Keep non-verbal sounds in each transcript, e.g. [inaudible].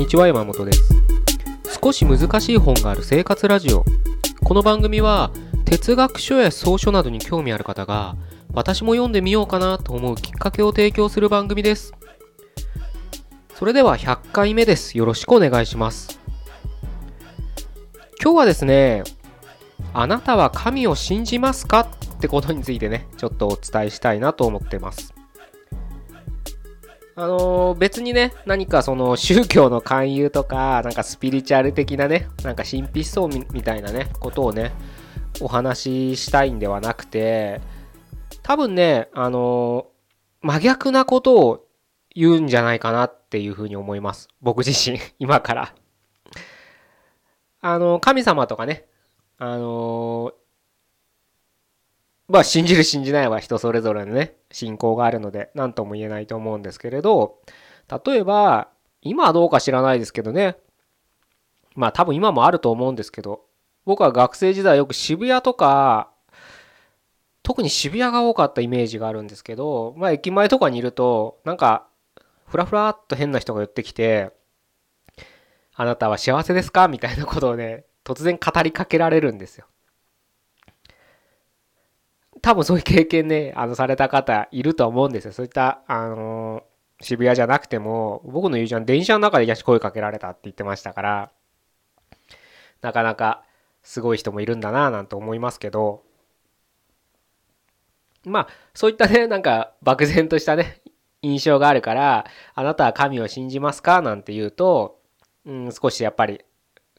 こんにちは山本です。少し難しい本がある生活ラジオ。この番組は哲学書や草書などに興味ある方が私も読んでみようかなと思うきっかけを提供する番組です。それでは100回目です。よろしくお願いします。今日はですねあなたは神を信じますか？ってことについてねちょっとお伝えしたいなと思ってます。あのー、別にね、何かその宗教の勧誘とか、なんかスピリチュアル的なね、なんか神秘思想みたいなね、ことをね、お話ししたいんではなくて、多分ね、あのー、真逆なことを言うんじゃないかなっていうふうに思います。僕自身、[laughs] 今から。あの、神様とかね、あのまあ信じる信じないは人それぞれのね信仰があるので何とも言えないと思うんですけれど例えば今はどうか知らないですけどね。まあ多分今もあると思うんですけど僕は学生時代よく渋谷とか特に渋谷が多かったイメージがあるんですけどまあ駅前とかにいるとなんかふらふらっと変な人が寄ってきてあなたは幸せですか？みたいなことをね突然語りかけられるんですよ。多分そういう経験ね、あの、された方いると思うんですよ。そういった、あの、渋谷じゃなくても、僕の友人は電車の中で声かけられたって言ってましたから、なかなかすごい人もいるんだなぁなんて思いますけど、まあ、そういったね、なんか漠然としたね、印象があるから、あなたは神を信じますかなんて言うと、うん、少しやっぱり、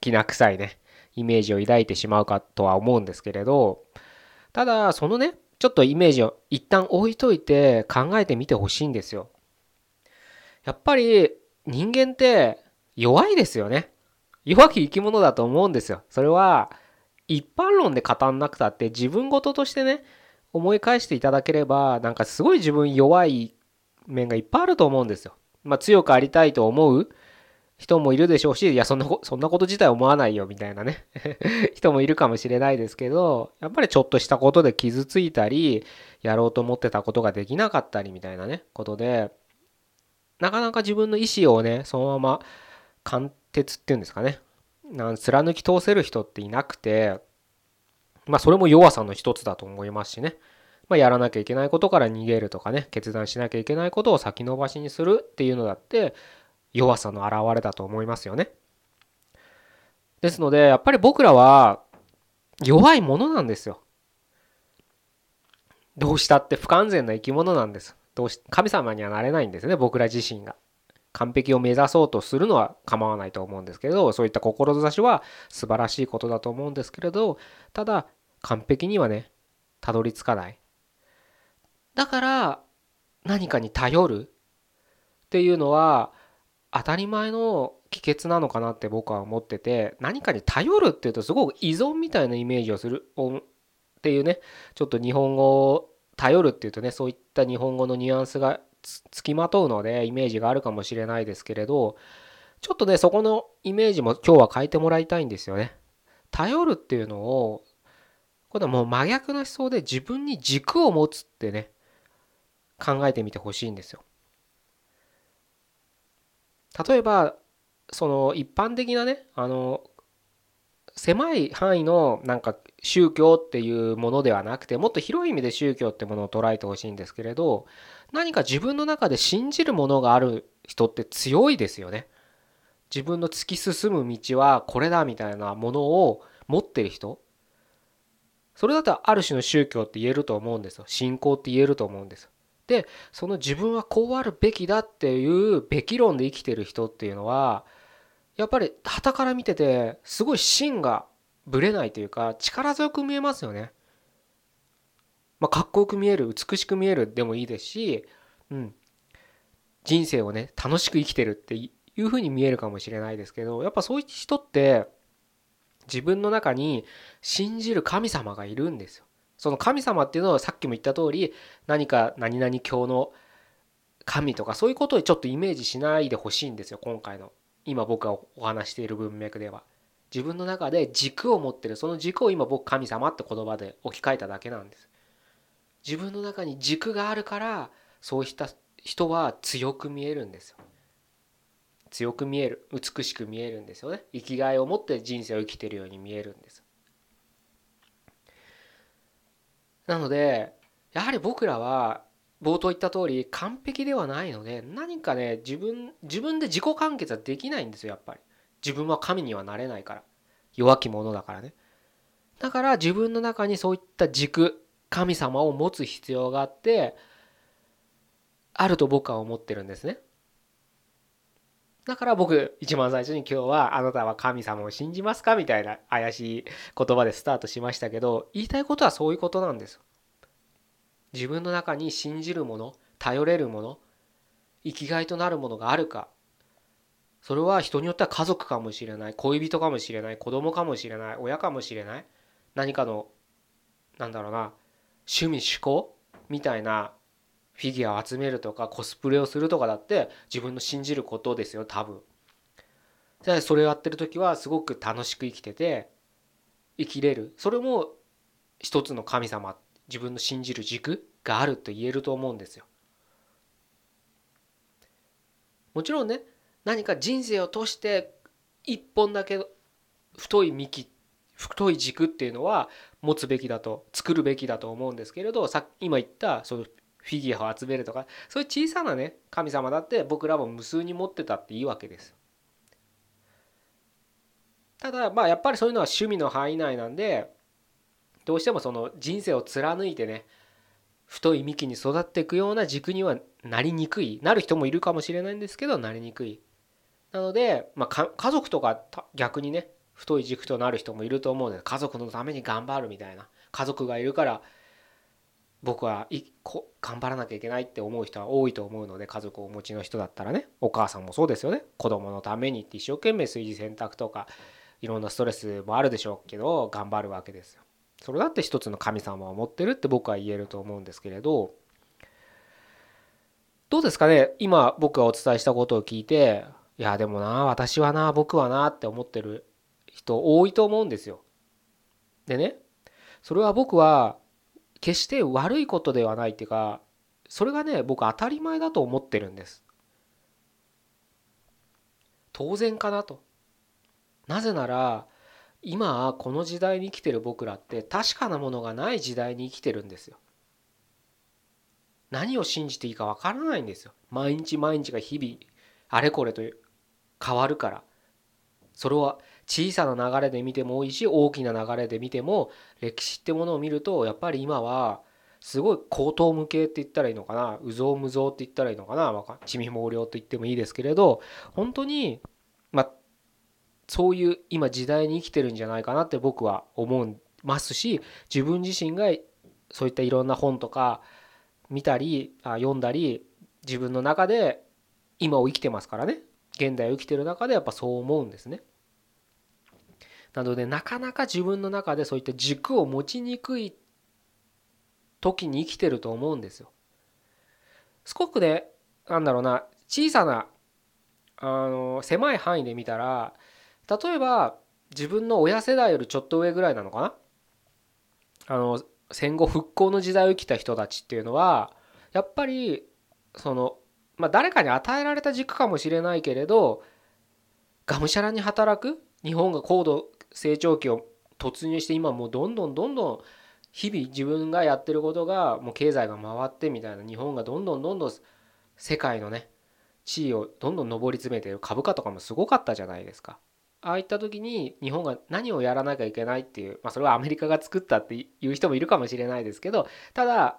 きな臭いね、イメージを抱いてしまうかとは思うんですけれど、ただ、そのね、ちょっとイメージを一旦置いといて考えてみてほしいんですよ。やっぱり人間って弱いですよね。弱き生き物だと思うんですよ。それは一般論で語んなくたって自分事としてね、思い返していただければ、なんかすごい自分弱い面がいっぱいあると思うんですよ。まあ強くありたいと思う人もいるでしょうし、いや、そんなそんなこと自体思わないよみたいなね [laughs] 人もいるかもしれないですけど、やっぱりちょっとしたことで傷ついたり、やろうと思ってたことができなかったりみたいなね、ことで、なかなか自分の意思をね、そのまま貫徹っていうんですかね、なん貫き通せる人っていなくて、まあそれも弱さの一つだと思いますしね。まあ、やらなきゃいけないことから逃げるとかね、決断しなきゃいけないことを先延ばしにするっていうのだって、弱さの表れだと思いますよね。ですので、やっぱり僕らは弱いものなんですよ。どうしたって不完全な生き物なんです。どうし神様にはなれないんですね、僕ら自身が。完璧を目指そうとするのは構わないと思うんですけれど、そういった志は素晴らしいことだと思うんですけれど、ただ完璧にはね、たどり着かない。だから何かに頼るっていうのは当たり前の帰結なのかなって僕は思ってて何かに頼るっていうとすごく依存みたいなイメージをするっていうねちょっと日本語を頼るっていうとねそういった日本語のニュアンスがつきまとうのでイメージがあるかもしれないですけれどちょっとねそこのイメージも今日は変えてもらいたいんですよね。頼るっていうのをこれはもう真逆の思想で自分に軸を持つってね考えてみてほしいんですよ。例えばその一般的なねあの狭い範囲のなんか宗教っていうものではなくてもっと広い意味で宗教ってものを捉えてほしいんですけれど何か自分の中で信じるものがある人って強いですよね。自分の突き進む道はこれだみたいなものを持ってる人。それだとある種の宗教って言えると思うんですよ。信仰って言えると思うんですでその自分はこうあるべきだっていうべき論で生きてる人っていうのはやっぱり旗から見ててすごい芯がぶれないというか力強く見えますよね。まあ、かっこよく見える美しく見えるでもいいですし、うん、人生をね楽しく生きてるっていうふうに見えるかもしれないですけどやっぱそういう人って自分の中に信じる神様がいるんですよ。その神様っていうのはさっきも言った通り何か何々教の神とかそういうことをちょっとイメージしないでほしいんですよ今回の。今僕がお話している文脈では。自分の中で軸を持ってる。その軸を今僕神様って言葉で置き換えただけなんです。自分の中に軸があるからそうした人は強く見えるんですよ。強く見える。美しく見えるんですよね。生きがいを持って人生を生きてるように見えるんです。なのでやはり僕らは冒頭言った通り完璧ではないので何かね自分自分で自己完結はできないんですよやっぱり。自分は神にはなれないから。弱き者だからね。だから自分の中にそういった軸神様を持つ必要があってあると僕は思ってるんですね。だから僕一番最初に今日はあなたは神様を信じますかみたいな怪しい言葉でスタートしましたけど言いたいことはそういうことなんです自分の中に信じるもの頼れるもの生きがいとなるものがあるか。それは人によっては家族かもしれない恋人かもしれない子供かもしれない親かもしれない。何かのなんだろうな趣味趣向みたいなフィギュアを集めるとかコスプレをするとかだって自分の信じることですよ多分。じゃあそれをやってる時はすごく楽しく生きてて生きれるそれも一つの神様自分の信じる軸があると言えると思うんですよ。もちろんね何か人生を通して一本だけ太い幹太い軸っていうのは持つべきだと作るべきだと思うんですけれどさっき今言ったそのフィギュアを集めるとかそういう小さなね神様だって僕らも無数に持ってたっていいわけです。ただまあやっぱりそういうのは趣味の範囲内なんでどうしてもその人生を貫いてね太い幹に育っていくような軸にはなりにくいなる人もいるかもしれないんですけどなりにくいなので、まあ、家族とか逆にね太い軸となる人もいると思うので家族のために頑張るみたいな家族がいるから僕はいこ頑張らなきゃいけないって思う人は多いと思うので家族をお持ちの人だったらねお母さんもそうですよね子供のためにって一生懸命炊事洗濯とかいろんなストレスもあるでしょうけど頑張るわけですよ。それだって一つの神様を持ってるって僕は言えると思うんですけれどどうですかね？今僕がお伝えしたことを聞いていやでもな私はな僕はなって思ってる人多いと思うんですよ。でねそれは僕は決して悪いことではないっていうかそれがね僕当たり前だと思ってるんです。当然かなと。なぜなら今この時代に生きてる僕らって確かなものがない時代に生きてるんですよ。何を信じていいかわからないんですよ。毎日毎日が日々あれこれと変わるから。それは小さな流れで見てもいいし大きな流れで見ても歴史ってものを見るとやっぱり今はすごい高等無形って言ったらいいのかな？有象無象って言ったらいいのかな？地味毛量と言ってもいいですけれど本当にまそういう今時代に生きてるんじゃないかなって僕は思いますし自分自身がそういったいろんな本とか見たりあ読んだり自分の中で今を生きてますからね。現代を生きてる中でやっぱそう思うんですね。なのでなかなか自分の中でそういった軸を持ちにくい時に生きてると思うんですよ。すごくねなんだろうな小さなあの狭い範囲で見たら例えば自分の親世代よりちょっと上ぐらいなのかな？あの戦後復興の時代を生きた人たちっていうのはやっぱりそのまあ誰かに与えられた軸かもしれないけれどがむしゃらに働く日本が高度成長期を突入して今もうどんどんどんどん日々自分がやってることがもう経済が回ってみたいな日本がどんどんどんどん世界のね地位をどんどん上り詰めてる株価とかもすごかったじゃないですか。ああいった時に日本が何をやらなきゃいけないっていう、まあ、それはアメリカが作ったっていう人もいるかもしれないですけどただ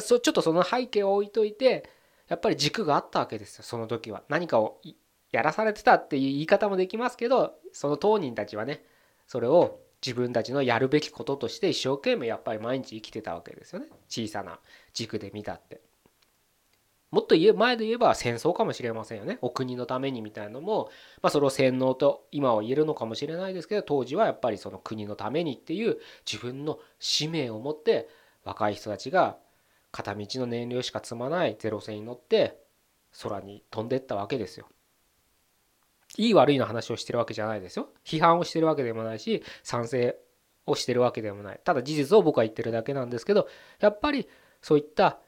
ちょっとその背景を置いといてやっぱり軸があったわけですよその時は。何かをやらされてたっていう言い方もできますけどその当人たちはねそれを自分たちのやるべきこととして一生懸命やっぱり毎日生きてたわけですよね小さな軸で見たって。もっと言え前で言えば戦争かもしれませんよねお国のためにみたいなのも、まあ、それを洗脳と今は言えるのかもしれないですけど当時はやっぱりその国のためにっていう自分の使命を持って若い人たちが片道の燃料しか積まないゼロ戦に乗って空に飛んでったわけですよ。いい悪いの話をしてるわけじゃないですよ。批判をしてるわけでもないし賛成をしてるわけでもない。ただ事実を僕は言ってるだけなんですけどやっぱりそういった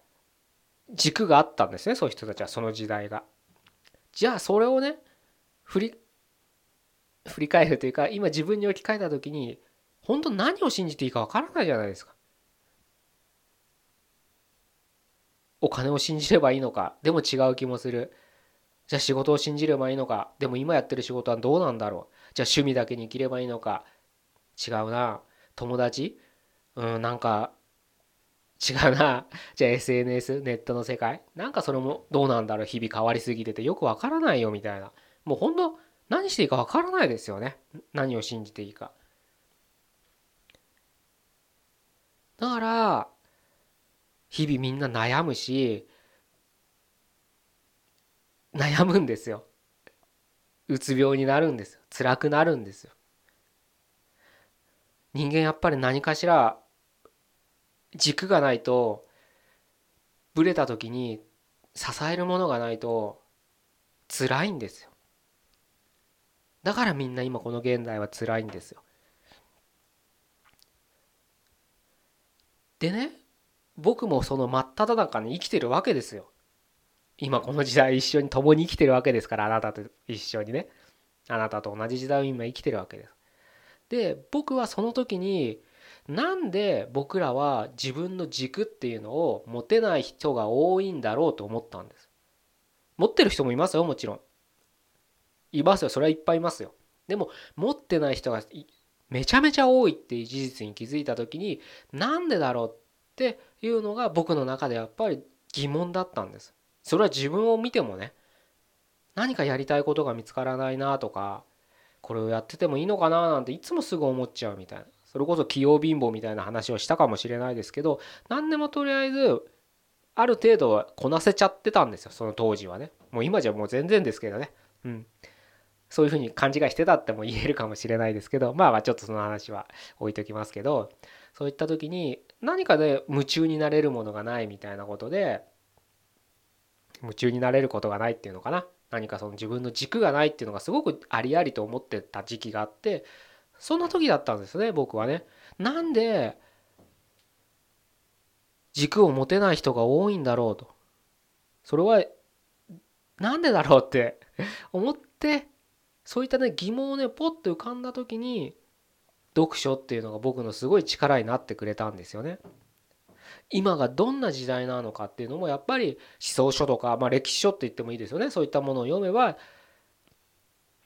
軸があったんですねそういう人たちはその時代が。じゃあそれをね振り振り返るというか今自分に置き換えた時に本当何を信じていいかわからないじゃないですか。お金を信じればいいのかでも違う気もする。じゃあ仕事を信じればいいのか？でも今やってる仕事はどうなんだろう？じゃあ趣味だけに生きればいいのか？違うな。友達？うんなんか違うな。[laughs] じゃあ SNS ネットの世界？なんかそれもどうなんだろう？日々変わりすぎててよくわからないよみたいな。もうほんと何していいかわからないですよね。何を信じていいか。だから日々みんな悩むし悩むんですよ。うつ病になるんですよ。辛くなるんですよ。人間やっぱり何かしら軸がないとブレた時に支えるものがないと辛いんですよ。だからみんな今この現代は辛いんですよ。でね僕もその真っ只中に生きてるわけですよ。今この時代一緒に共に生きてるわけですからあなたと一緒にね。あなたと同じ時代を今生きてるわけです。で僕はその時になんで僕らは自分の軸っていうのを持てない人が多いんだろうと思ったんです。持ってる人もいますよもちろん。いますよそれはいっぱいいますよ。でも持ってない人がめちゃめちゃ多いっていう事実に気づいた時になんでだろうっていうのが僕の中でやっぱり疑問だったんです。それは自分を見てもね何かやりたいことが見つからないなとかこれをやっててもいいのかななんていつもすぐ思っちゃうみたいな。それこそ器用貧乏みたいな話をしたかもしれないですけど何でもとりあえずある程度はこなせちゃってたんですよ。その当時はね。もう今じゃもう全然ですけどね。うん。そういうふうに勘違いしてたっても言えるかもしれないですけどまあまあちょっとその話は置いときますけどそういった時に何かで夢中になれるものがないみたいなことで夢中になれることがないっていうのかな何かその自分の軸がないっていうのがすごくありありと思ってた時期があってそんな時だったんですね僕はね。なんで軸を持てない人が多いんだろうと。それはなんでだろうって思ってそういったね疑問をねポッと浮かんだ時に読書っていうのが僕のすごい力になってくれたんですよね。今がどんな時代なのかっていうのもやっぱり思想書とか、まあ、歴史書って言ってもいいですよね。そういったものを読めば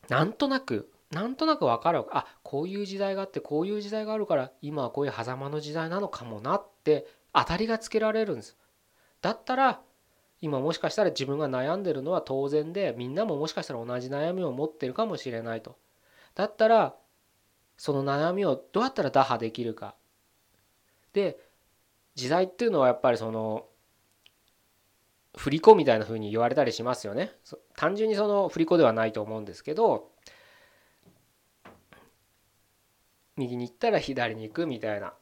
なんとなくなんとなく分かるあこういう時代があってこういう時代があるから今はこういう狭間の時代なのかもなって当たりがつけられるんです。だったら今もしかしたら自分が悩んでるのは当然でみんなももしかしたら同じ悩みを持ってるかもしれないと。だったらその悩みをどうやったら打破できるか。で時代っていうのはやっぱりその振り子みたいな風に言われたりしますよね。単純にその振り子ではないと思うんですけど右に行ったら左に行くみたいな。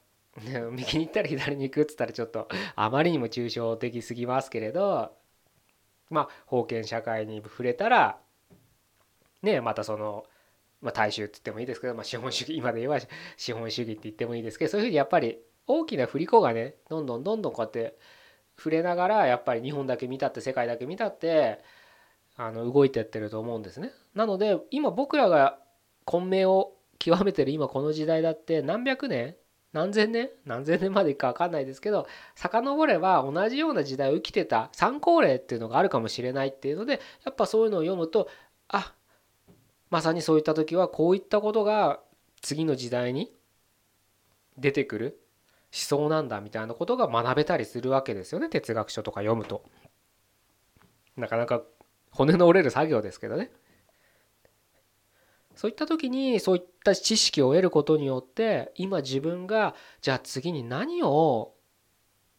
右に行ったら左に行くっつったらちょっとあまりにも抽象的すぎますけれどまあ封建社会に触れたらねまたその、まあ、大衆って言ってもいいですけど、まあ、資本主義今で言えば資本主義って言ってもいいですけどそういうふうにやっぱり大きな振り子がねどんどんどんどんこうやって触れながらやっぱり日本だけ見たって世界だけ見たってあの動いてってると思うんですね。なので今僕らが混迷を極めてる今この時代だって何百年何千年何千年までいくか分かんないですけど遡れば同じような時代を生きてた参考例っていうのがあるかもしれないっていうのでやっぱそういうのを読むとあまさにそういった時はこういったことが次の時代に出てくる想なんだみたいなことが学べたりするわけですよね哲学書とか読むと。なかなか骨の折れる作業ですけどね。そういった時にそういった知識を得ることによって今自分がじゃあ次に何を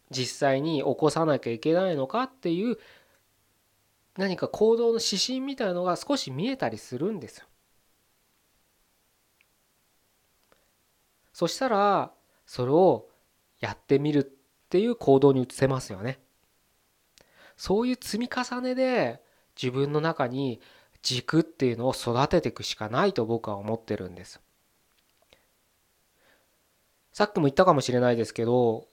実際に起こさなきゃいけないのかっていう何か行動の指針みたいのが少し見えたりするんですよ。そしたらそれをやってみるっていう行動に移せますよね。そういう積み重ねで自分の中に軸っていうのを育てていくしかないと僕は思ってるんです。さっきも言ったかもしれないですけど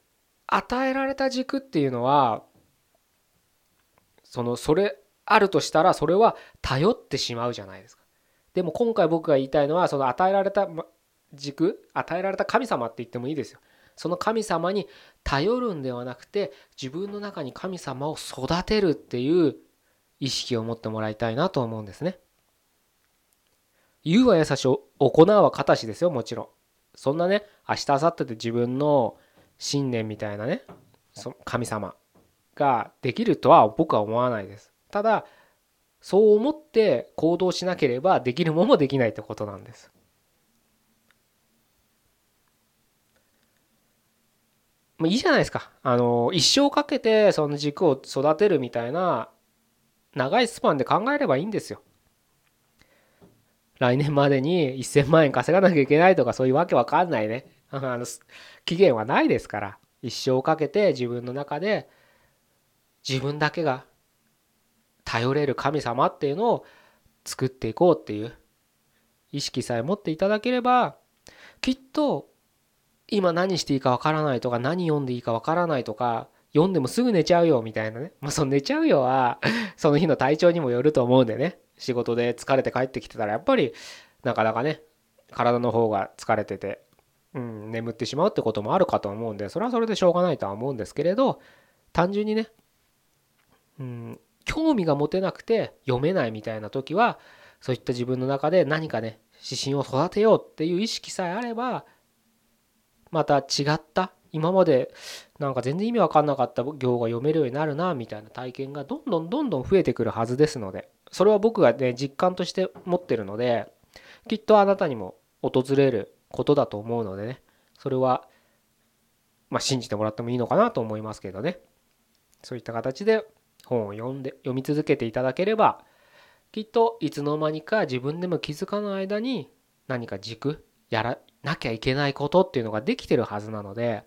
与えられた軸っていうのはそのそれあるとしたらそれは頼ってしまうじゃないですか。でも今回僕が言いたいのはその与えられた軸与えられた神様って言ってもいいですよ。その神様に頼るんではなくて自分の中に神様を育てるっていう意識を持ってもらいたいなと思うんですね。言うは優しい行うは形ですよもちろん。そんなね明日明後日で自分の信念みたいなね神様ができるとは僕は思わないです。ただそう思って行動しなければできるものもできないってことなんです。もういいじゃないですか。あの一生かけてその軸を育てるみたいな長いスパンで考えればいいんですよ。来年までに1000万円稼がなきゃいけないとかそういうわけわかんないね。[laughs] あの期限はないですから。一生かけて自分の中で自分だけが頼れる神様っていうのを作っていこうっていう意識さえ持っていただければきっと今何していいかわからないとか何読んでいいかわからないとか読んでもすぐ寝ちゃうよみたいなね。まあその寝ちゃうよは [laughs] その日の体調にもよると思うんでね。仕事で疲れて帰ってきてたらやっぱりなかなかね体の方が疲れてて、うん、眠ってしまうってこともあるかと思うんでそれはそれでしょうがないとは思うんですけれど単純にね、うん、興味が持てなくて読めないみたいな時はそういった自分の中で何かね指針を育てようっていう意識さえあればまた違った。今までなんか全然意味わかんなかった行が読めるようになるなみたいな体験がどんどんどんどん増えてくるはずですのでそれは僕がね実感として持ってるのできっとあなたにも訪れることだと思うのでねそれはまあ信じてもらってもいいのかなと思いますけどね。そういった形で本を読んで読み続けていただければきっといつの間にか自分でも気づかない間に何か軸やらなきゃいけないことっていうのができてるはずなので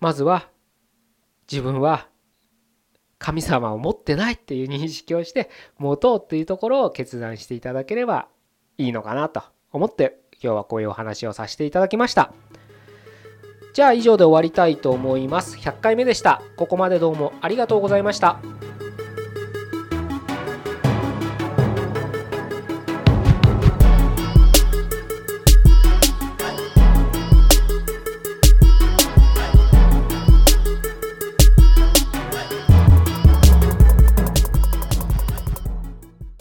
まずは自分は神様を持ってないっていう認識をして持とうっていうところを決断していただければいいのかなと思って今日はこういうお話をさせていただきました。じゃあ以上で終わりたいと思います。100回目でした。ここまでどうもありがとうございました。